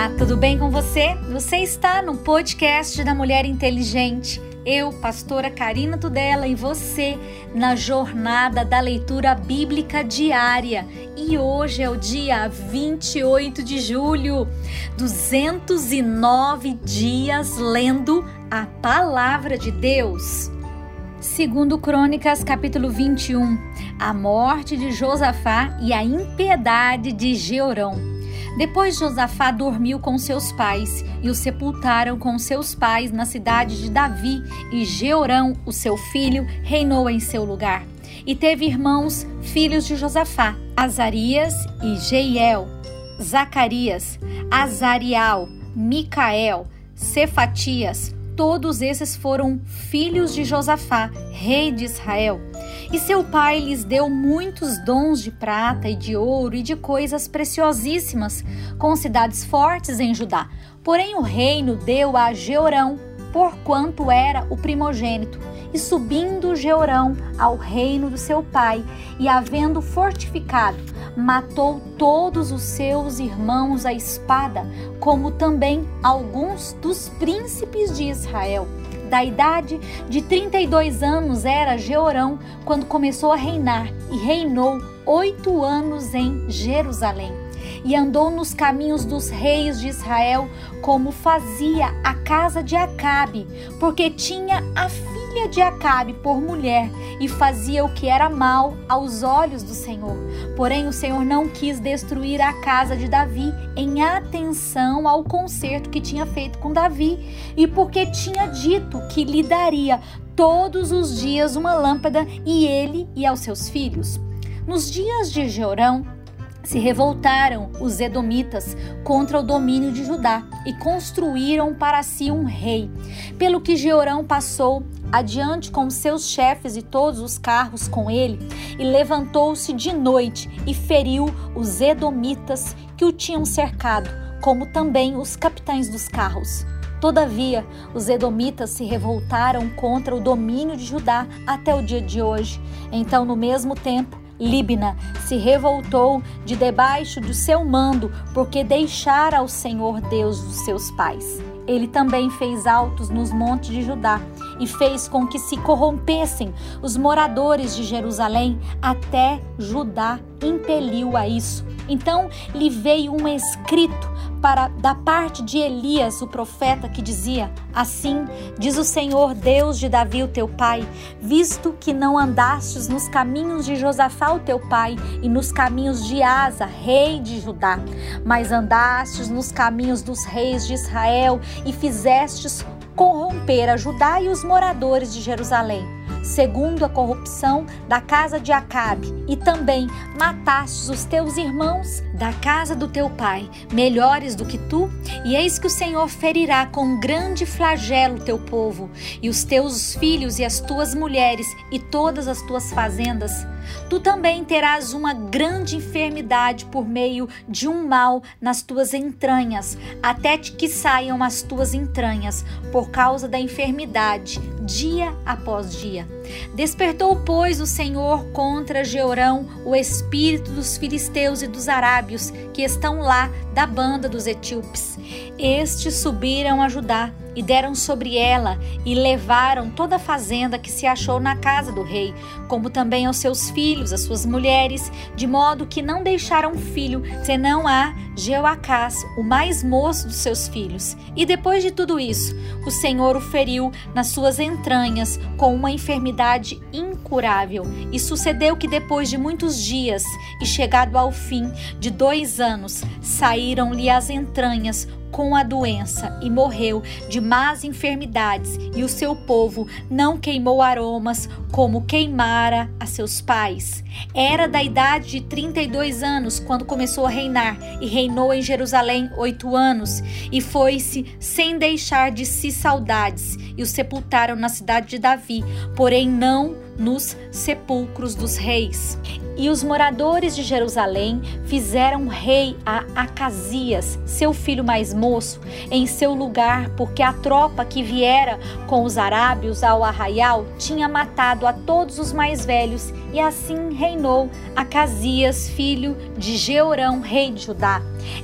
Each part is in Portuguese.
Olá, tudo bem com você? Você está no podcast da Mulher Inteligente. Eu, pastora Karina Tudela, e você na jornada da leitura bíblica diária. E hoje é o dia 28 de julho, 209 dias lendo a palavra de Deus. Segundo Crônicas, capítulo 21, a morte de Josafá e a impiedade de Georão. Depois Josafá dormiu com seus pais e o sepultaram com seus pais na cidade de Davi, e Jeorão, o seu filho, reinou em seu lugar. E teve irmãos, filhos de Josafá, Azarias e Jeiel, Zacarias, Azarial, Micael, Cefatias, todos esses foram filhos de Josafá, rei de Israel. E seu pai lhes deu muitos dons de prata e de ouro e de coisas preciosíssimas, com cidades fortes em Judá. Porém, o reino deu a Georão, porquanto era o primogênito. E subindo Georão ao reino do seu pai, e havendo fortificado, matou todos os seus irmãos à espada, como também alguns dos príncipes de Israel da idade de 32 anos era Jeorão quando começou a reinar e reinou oito anos em Jerusalém. E andou nos caminhos dos reis de Israel, como fazia a casa de Acabe, porque tinha a filha de Acabe por mulher e fazia o que era mal aos olhos do Senhor. Porém, o Senhor não quis destruir a casa de Davi em atenção ao concerto que tinha feito com Davi e porque tinha dito que lhe daria todos os dias uma lâmpada e ele e aos seus filhos. Nos dias de Jeorão, se revoltaram os edomitas contra o domínio de Judá e construíram para si um rei. Pelo que Jeorão passou adiante com seus chefes e todos os carros com ele, e levantou-se de noite e feriu os edomitas que o tinham cercado, como também os capitães dos carros. Todavia, os edomitas se revoltaram contra o domínio de Judá até o dia de hoje. Então, no mesmo tempo, Libna se revoltou de debaixo do seu mando, porque deixara o Senhor Deus dos seus pais. Ele também fez altos nos montes de Judá e fez com que se corrompessem os moradores de Jerusalém, até Judá impeliu a isso. Então lhe veio um escrito para da parte de Elias, o profeta, que dizia: Assim diz o Senhor Deus de Davi, o teu pai, visto que não andastes nos caminhos de Josafá, o teu pai, e nos caminhos de Asa, rei de Judá, mas andastes nos caminhos dos reis de Israel e fizestes corromper a Judá e os moradores de Jerusalém segundo a corrupção da casa de Acabe, e também matastes os teus irmãos da casa do teu pai, melhores do que tu, e eis que o Senhor ferirá com grande flagelo teu povo, e os teus filhos e as tuas mulheres e todas as tuas fazendas. Tu também terás uma grande enfermidade por meio de um mal nas tuas entranhas, até que saiam as tuas entranhas, por causa da enfermidade, dia após dia. Despertou, pois, o Senhor contra Jeorão o espírito dos filisteus e dos arábios que estão lá da banda dos etíopes. Estes subiram a Judá e deram sobre ela e levaram toda a fazenda que se achou na casa do rei, como também aos seus filhos, as suas mulheres, de modo que não deixaram filho, senão a Jeoacás, o mais moço dos seus filhos. E depois de tudo isso, o Senhor o feriu nas suas entranhas com uma enfermidade cidade incurável. E sucedeu que depois de muitos dias e chegado ao fim de dois anos, saíram-lhe as entranhas com a doença e morreu de más enfermidades, e o seu povo não queimou aromas como queimara a seus pais. Era da idade de 32 anos quando começou a reinar, e reinou em Jerusalém oito anos, e foi-se sem deixar de si saudades, e o sepultaram na cidade de Davi, porém não nos sepulcros dos reis. E os moradores de Jerusalém fizeram rei a Acasias, seu filho mais moço, em seu lugar, porque a tropa que viera com os arábios ao arraial tinha matado a todos os mais velhos e assim reinou Acasias, filho de Jeorão, rei de Judá.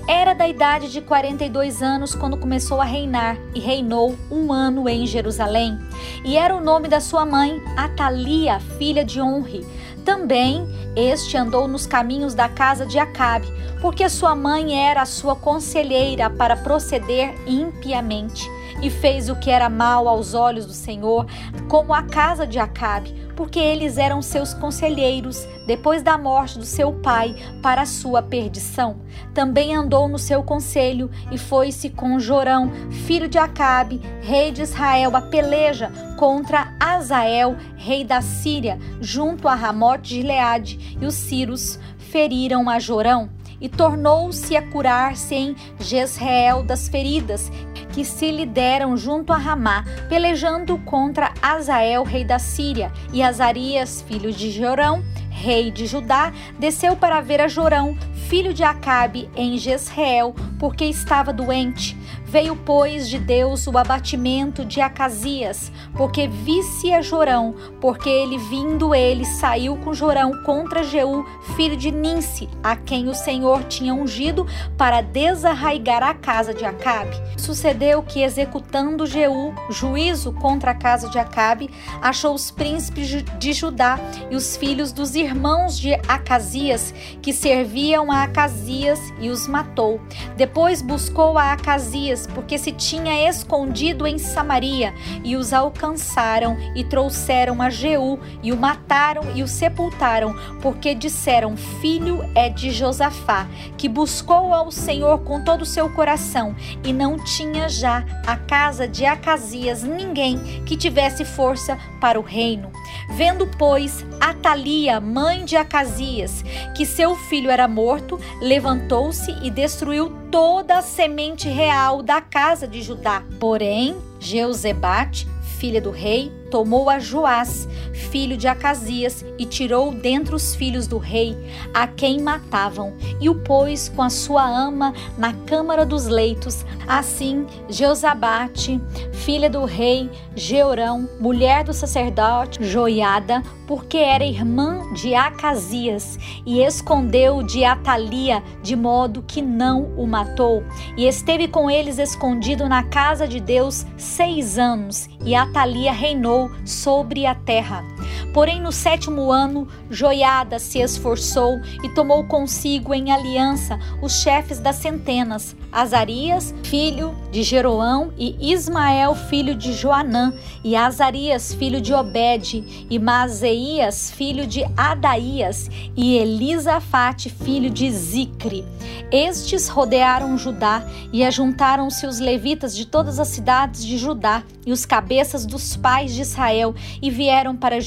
Era da idade de 42 anos quando começou a reinar e reinou um ano em Jerusalém. E era o nome da sua mãe, Atalia, filha de Onre. Também este andou nos caminhos da casa de Acabe, porque sua mãe era a sua conselheira para proceder impiamente e fez o que era mal aos olhos do Senhor, como a casa de Acabe, porque eles eram seus conselheiros depois da morte do seu pai para a sua perdição. Também andou no seu conselho e foi-se com Jorão, filho de Acabe, rei de Israel, a peleja contra Azael, rei da Síria, junto a Ramote de Gileade, e os Círios feriram a Jorão e tornou-se a curar-se em Jezreel das feridas que se lhe deram junto a Ramá, pelejando contra Azael, rei da Síria, e Azarias, filho de Jorão, rei de Judá, desceu para ver a Jorão, filho de Acabe, em Jezreel, porque estava doente. Veio, pois, de Deus o abatimento de Acasias, porque visse a Jorão, porque ele vindo ele saiu com Jorão contra Jeú, filho de Ninse, a quem o Senhor tinha ungido para desarraigar a casa de Acabe. Sucedeu que, executando Jeú juízo contra a casa de Acabe, achou os príncipes de Judá e os filhos dos irmãos de Acasias, que serviam a Acasias, e os matou. Depois buscou a Acasias porque se tinha escondido em Samaria, e os alcançaram e trouxeram a Jeú e o mataram e o sepultaram, porque disseram: Filho é de Josafá, que buscou ao Senhor com todo o seu coração, e não tinha já a casa de Acasias ninguém que tivesse força para o reino. Vendo, pois, Atalia, mãe de Acasias, que seu filho era morto, levantou-se e destruiu toda a semente real da casa de Judá. Porém, Jeuzebate, filha do rei, tomou a Joás, filho de Acasias, e tirou dentre os filhos do rei, a quem matavam, e o pôs com a sua ama na câmara dos leitos. Assim, Jeozabate, filha do rei, Jeorão, mulher do sacerdote Joiada, porque era irmã de Acasias, e escondeu de Atalia, de modo que não o matou. E esteve com eles escondido na casa de Deus seis anos, e Atalia reinou sobre a terra. Porém, no sétimo ano, Joiada se esforçou e tomou consigo em aliança os chefes das centenas, Azarias, filho de Jeroão, e Ismael, filho de Joanã, e Azarias, filho de Obed, e Mazeias, filho de Adaías, e Elisafate, filho de Zicre. Estes rodearam Judá e ajuntaram-se os levitas de todas as cidades de Judá e os cabeças dos pais de Israel e vieram para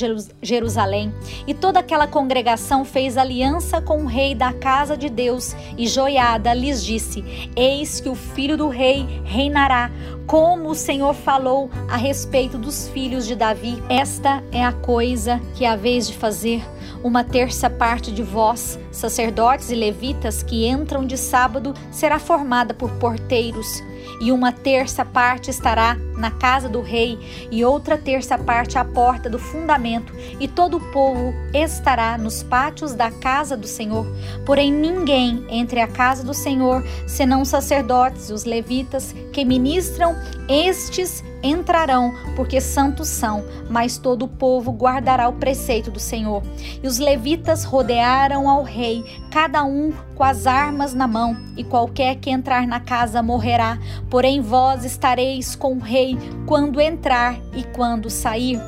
Jerusalém. E toda aquela congregação fez aliança com o rei da casa de Deus e Joiada lhes disse: Eis que o filho do rei reinará, como o Senhor falou a respeito dos filhos de Davi. Esta é a coisa que a vez de fazer uma terça parte de vós, sacerdotes e levitas, que entram de sábado, será formada por porteiros, e uma terça parte estará na casa do rei, e outra terça parte à porta do fundamento, e todo o povo estará nos pátios da casa do Senhor. Porém, ninguém entre a casa do Senhor, senão os sacerdotes e os levitas que ministram, estes entrarão, porque santos são, mas todo o povo guardará o preceito do Senhor. E os levitas rodearam ao rei, cada um com as armas na mão, e qualquer que entrar na casa morrerá. Porém, vós estareis com o rei quando entrar e quando sair.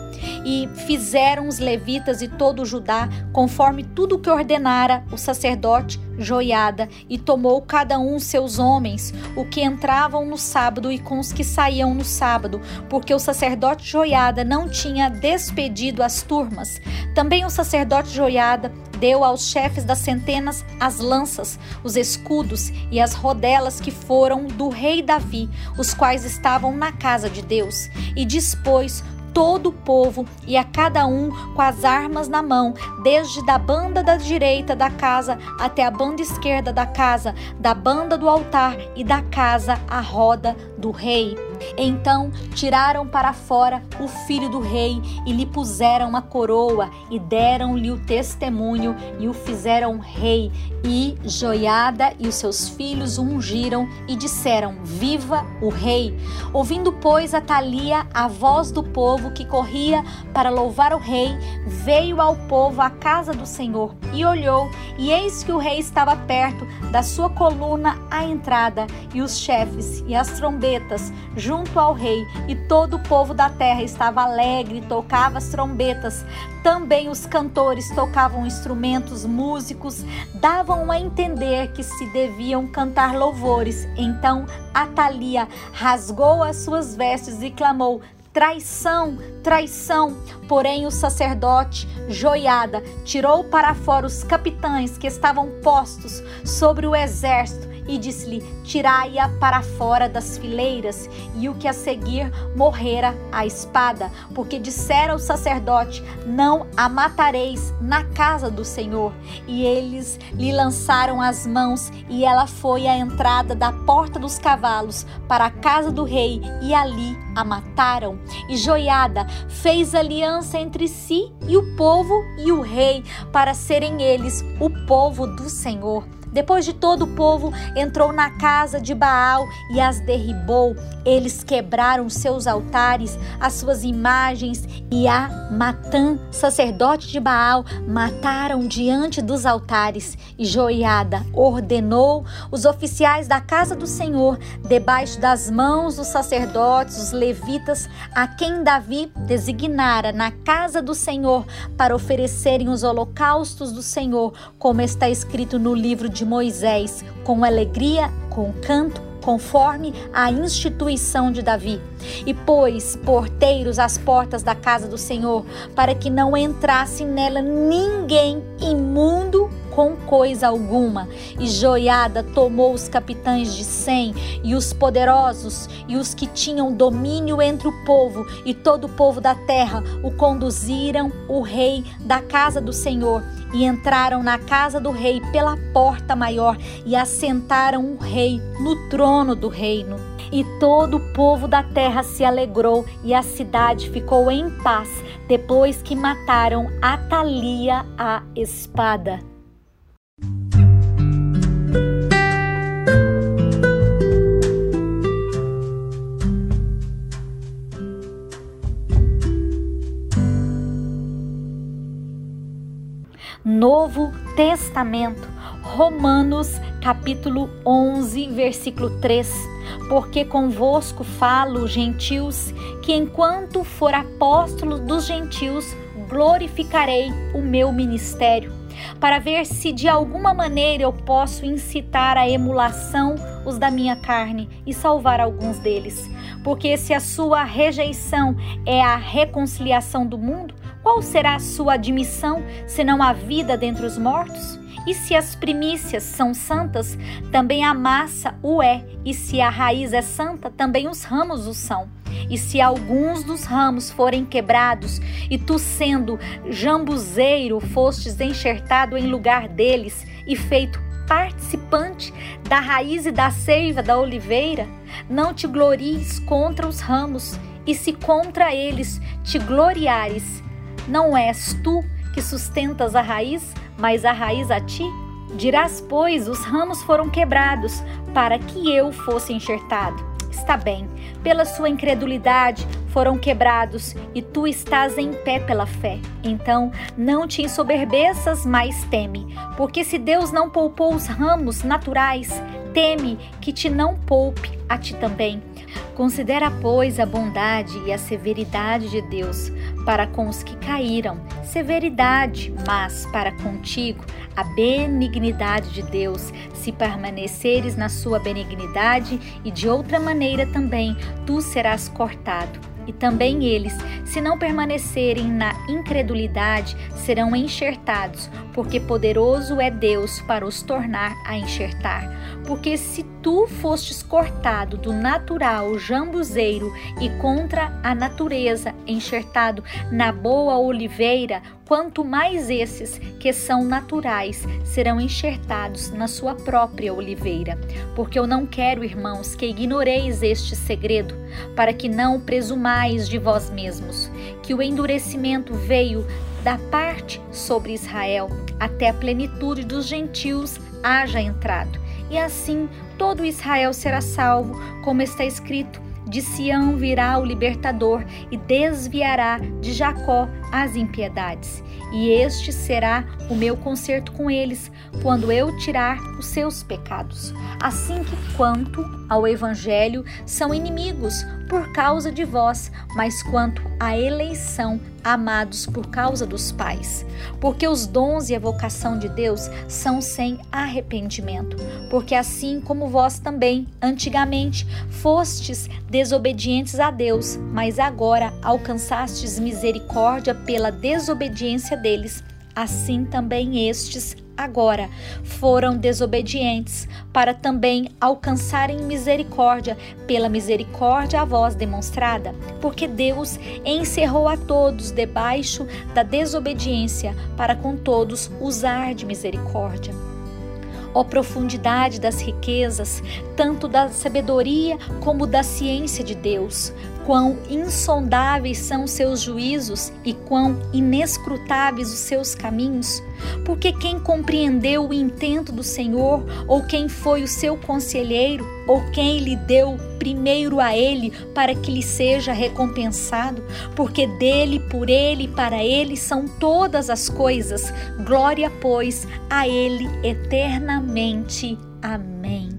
E fizeram os levitas e todo o Judá, conforme tudo que ordenara o sacerdote Joiada, e tomou cada um seus homens, o que entravam no sábado e com os que saíam no sábado, porque o sacerdote Joiada não tinha despedido as turmas. Também o sacerdote Joiada deu aos chefes das centenas as lanças, os escudos e as rodelas que foram do rei Davi, os quais estavam na casa de Deus, e dispôs todo o povo e a cada um com as armas na mão, desde da banda da direita da casa até a banda esquerda da casa, da banda do altar e da casa à roda do rei. Então tiraram para fora o filho do rei e lhe puseram uma coroa e deram-lhe o testemunho e o fizeram rei. E Joiada e os seus filhos ungiram e disseram: Viva o rei! Ouvindo, pois, a Thalia a voz do povo que corria para louvar o rei, veio ao povo à casa do Senhor e olhou, e eis que o rei estava perto da sua coluna à entrada, e os chefes e as trombetas junto ao rei, e todo o povo da terra estava alegre tocava as trombetas. Também os cantores tocavam instrumentos, músicos davam a entender que se deviam cantar louvores. Então Atalia rasgou as suas vestes e clamou: Traição, traição. Porém, o sacerdote, Joiada, tirou para fora os capitães que estavam postos sobre o exército e disse-lhe: Tirai-a para fora das fileiras, e o que a seguir morrera a espada, porque dissera o sacerdote: Não a matareis na casa do Senhor. E eles lhe lançaram as mãos, e ela foi à entrada da porta dos cavalos para a casa do rei, e ali a mataram. E Joiada fez aliança entre si e o povo e o rei, para serem eles o povo do Senhor. Depois de todo o povo entrou na casa de Baal e as derribou. Eles quebraram seus altares, as suas imagens e a Matã, sacerdote de Baal, mataram diante dos altares. E Joiada ordenou os oficiais da casa do Senhor, debaixo das mãos dos sacerdotes, os levitas, a quem Davi designara na casa do Senhor para oferecerem os holocaustos do Senhor, como está escrito no livro de Moisés, com alegria, com canto conforme a instituição de Davi. E pôs porteiros às portas da casa do Senhor, para que não entrasse nela ninguém imundo com coisa alguma. E Joiada tomou os capitães de cem e os poderosos e os que tinham domínio entre o povo e todo o povo da terra o conduziram o rei da casa do Senhor e entraram na casa do rei pela porta maior e assentaram o rei no trono do reino. E todo o povo da terra se alegrou e a cidade ficou em paz depois que mataram Atalia a espada. Capítulo 11, versículo 3. Porque convosco falo, gentios, que enquanto for apóstolo dos gentios, glorificarei o meu ministério, para ver se de alguma maneira eu posso incitar a emulação os da minha carne e salvar alguns deles. Porque se a sua rejeição é a reconciliação do mundo, qual será a sua admissão, senão a vida dentre os mortos? E se as primícias são santas, também a massa o é, e se a raiz é santa, também os ramos o são. E se alguns dos ramos forem quebrados, e tu, sendo jambuzeiro, fostes enxertado em lugar deles e feito participante da raiz e da seiva da oliveira, não te glories contra os ramos, e se contra eles te gloriares, não és tu que sustentas a raiz, mas a raiz a ti? Dirás, pois, os ramos foram quebrados para que eu fosse enxertado. Está bem, pela sua incredulidade foram quebrados e tu estás em pé pela fé. Então não te ensoberbeças, mas teme, porque se Deus não poupou os ramos naturais, teme que te não poupe a ti também. Considera, pois, a bondade e a severidade de Deus para com os que caíram, severidade, mas para contigo a benignidade de Deus, se permaneceres na sua benignidade, e de outra maneira também tu serás cortado. E também eles, se não permanecerem na incredulidade, serão enxertados, porque poderoso é Deus para os tornar a enxertar. Porque se tu fostes cortado do natural jambuzeiro e contra a natureza enxertado na boa oliveira, quanto mais esses que são naturais serão enxertados na sua própria oliveira. Porque eu não quero, irmãos, que ignoreis este segredo, para que não presumais de vós mesmos, que o endurecimento veio da parte sobre Israel, até a plenitude dos gentios haja entrado. E assim todo Israel será salvo, como está escrito: de Sião virá o libertador e desviará de Jacó as impiedades. E este será o meu concerto com eles, quando eu tirar os seus pecados. Assim que, quanto ao Evangelho, são inimigos por causa de vós, mas quanto à eleição, amados por causa dos pais. Porque os dons e a vocação de Deus são sem arrependimento. Porque assim como vós também, antigamente, fostes desobedientes a Deus, mas agora alcançastes misericórdia pela desobediência deles, assim também estes agora foram desobedientes, para também alcançarem misericórdia pela misericórdia a vós demonstrada, porque Deus encerrou a todos debaixo da desobediência, para com todos usar de misericórdia ó profundidade das riquezas, tanto da sabedoria como da ciência de Deus. Quão insondáveis são seus juízos e quão inescrutáveis os seus caminhos. Porque quem compreendeu o intento do Senhor, ou quem foi o seu conselheiro, ou quem lhe deu primeiro a ele para que lhe seja recompensado? Porque dele, por ele e para ele são todas as coisas. Glória, pois, a ele eternamente. Amém.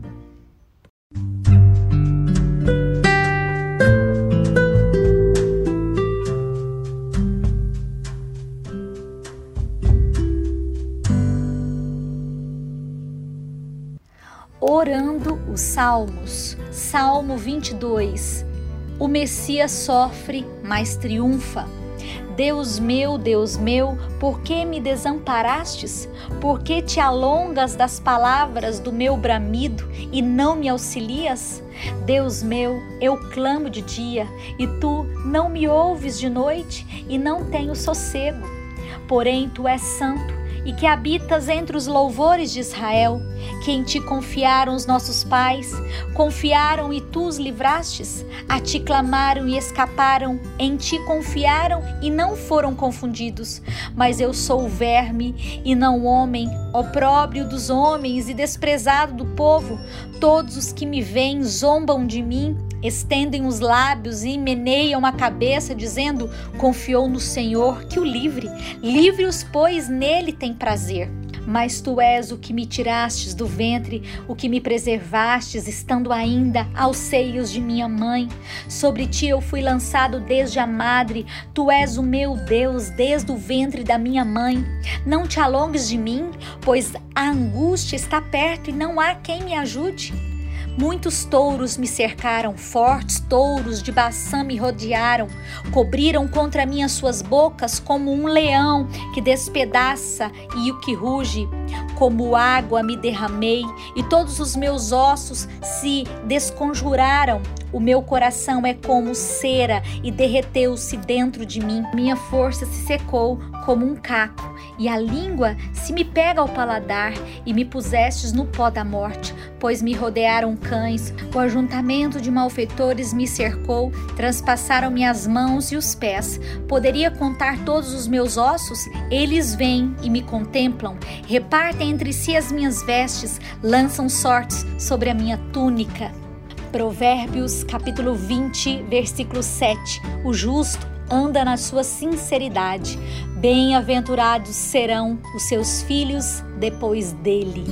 Orando os Salmos. Salmo 22. O Messias sofre, mas triunfa. Deus meu, Deus meu, por que me desamparastes? Por que te alongas das palavras do meu bramido e não me auxilias? Deus meu, eu clamo de dia e tu não me ouves de noite e não tenho sossego. Porém, tu és santo e que habitas entre os louvores de Israel, que em ti confiaram os nossos pais, confiaram e tu os livrastes, a ti clamaram e escaparam, em ti confiaram e não foram confundidos. Mas eu sou verme e não homem, opróbrio dos homens e desprezado do povo. Todos os que me veem zombam de mim estendem os lábios e meneiam a cabeça, dizendo: Confiou no Senhor que o livre. Livre-os, pois nele tem prazer. Mas tu és o que me tirastes do ventre, o que me preservastes, estando ainda aos seios de minha mãe. Sobre ti eu fui lançado desde a madre, tu és o meu Deus desde o ventre da minha mãe. Não te alongues de mim, pois a angústia está perto e não há quem me ajude. Muitos touros me cercaram, fortes touros de Baçã me rodearam, cobriram contra mim as suas bocas como um leão que despedaça e o que ruge. Como água me derramei e todos os meus ossos se desconjuraram. O meu coração é como cera e derreteu-se dentro de mim. Minha força se secou como um caco, e a língua se me pega ao paladar, e me pusestes no pó da morte, pois me rodearam cães, o ajuntamento de malfeitores me cercou, transpassaram-me as mãos e os pés. Poderia contar todos os meus ossos? Eles vêm e me contemplam, repartem entre si as minhas vestes, lançam sortes sobre a minha túnica. Provérbios capítulo 20, versículo 7. O justo anda na sua sinceridade. Bem-aventurados serão os seus filhos depois dele.